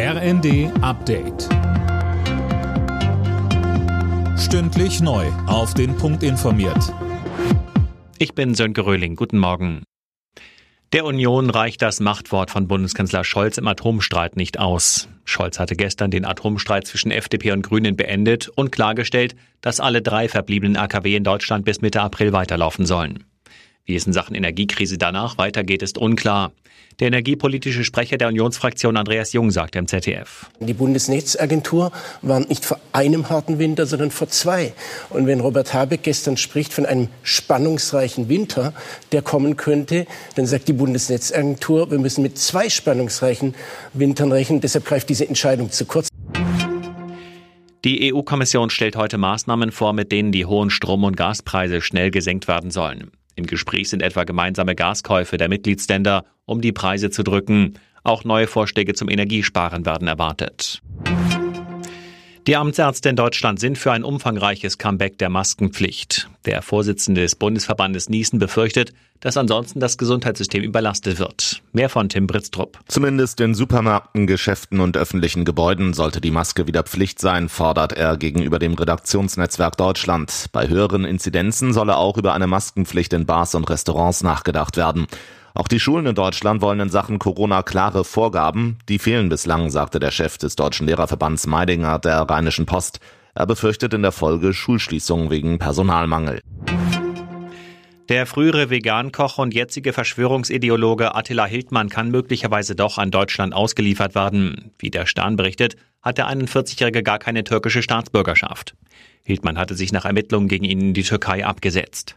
RND Update. Stündlich neu. Auf den Punkt informiert. Ich bin Sönke Röhling. Guten Morgen. Der Union reicht das Machtwort von Bundeskanzler Scholz im Atomstreit nicht aus. Scholz hatte gestern den Atomstreit zwischen FDP und Grünen beendet und klargestellt, dass alle drei verbliebenen AKW in Deutschland bis Mitte April weiterlaufen sollen. Wie es in Sachen Energiekrise danach weitergeht, ist unklar. Der energiepolitische Sprecher der Unionsfraktion Andreas Jung sagte im ZDF. Die Bundesnetzagentur warnt nicht vor einem harten Winter, sondern vor zwei. Und wenn Robert Habeck gestern spricht von einem spannungsreichen Winter, der kommen könnte, dann sagt die Bundesnetzagentur, wir müssen mit zwei spannungsreichen Wintern rechnen. Deshalb greift diese Entscheidung zu kurz. Die EU-Kommission stellt heute Maßnahmen vor, mit denen die hohen Strom- und Gaspreise schnell gesenkt werden sollen. Im Gespräch sind etwa gemeinsame Gaskäufe der Mitgliedsländer, um die Preise zu drücken. Auch neue Vorschläge zum Energiesparen werden erwartet. Die Amtsärzte in Deutschland sind für ein umfangreiches Comeback der Maskenpflicht. Der Vorsitzende des Bundesverbandes Niesen befürchtet, dass ansonsten das Gesundheitssystem überlastet wird. Mehr von Tim Britztrup. Zumindest in Supermärkten, Geschäften und öffentlichen Gebäuden sollte die Maske wieder Pflicht sein, fordert er gegenüber dem Redaktionsnetzwerk Deutschland. Bei höheren Inzidenzen solle auch über eine Maskenpflicht in Bars und Restaurants nachgedacht werden. Auch die Schulen in Deutschland wollen in Sachen Corona klare Vorgaben. Die fehlen bislang, sagte der Chef des Deutschen Lehrerverbands Meidinger der Rheinischen Post. Er befürchtet in der Folge Schulschließungen wegen Personalmangel. Der frühere Vegankoch und jetzige Verschwörungsideologe Attila Hildmann kann möglicherweise doch an Deutschland ausgeliefert werden. Wie der Stern berichtet, hat der 41-Jährige gar keine türkische Staatsbürgerschaft. Hildmann hatte sich nach Ermittlungen gegen ihn in die Türkei abgesetzt.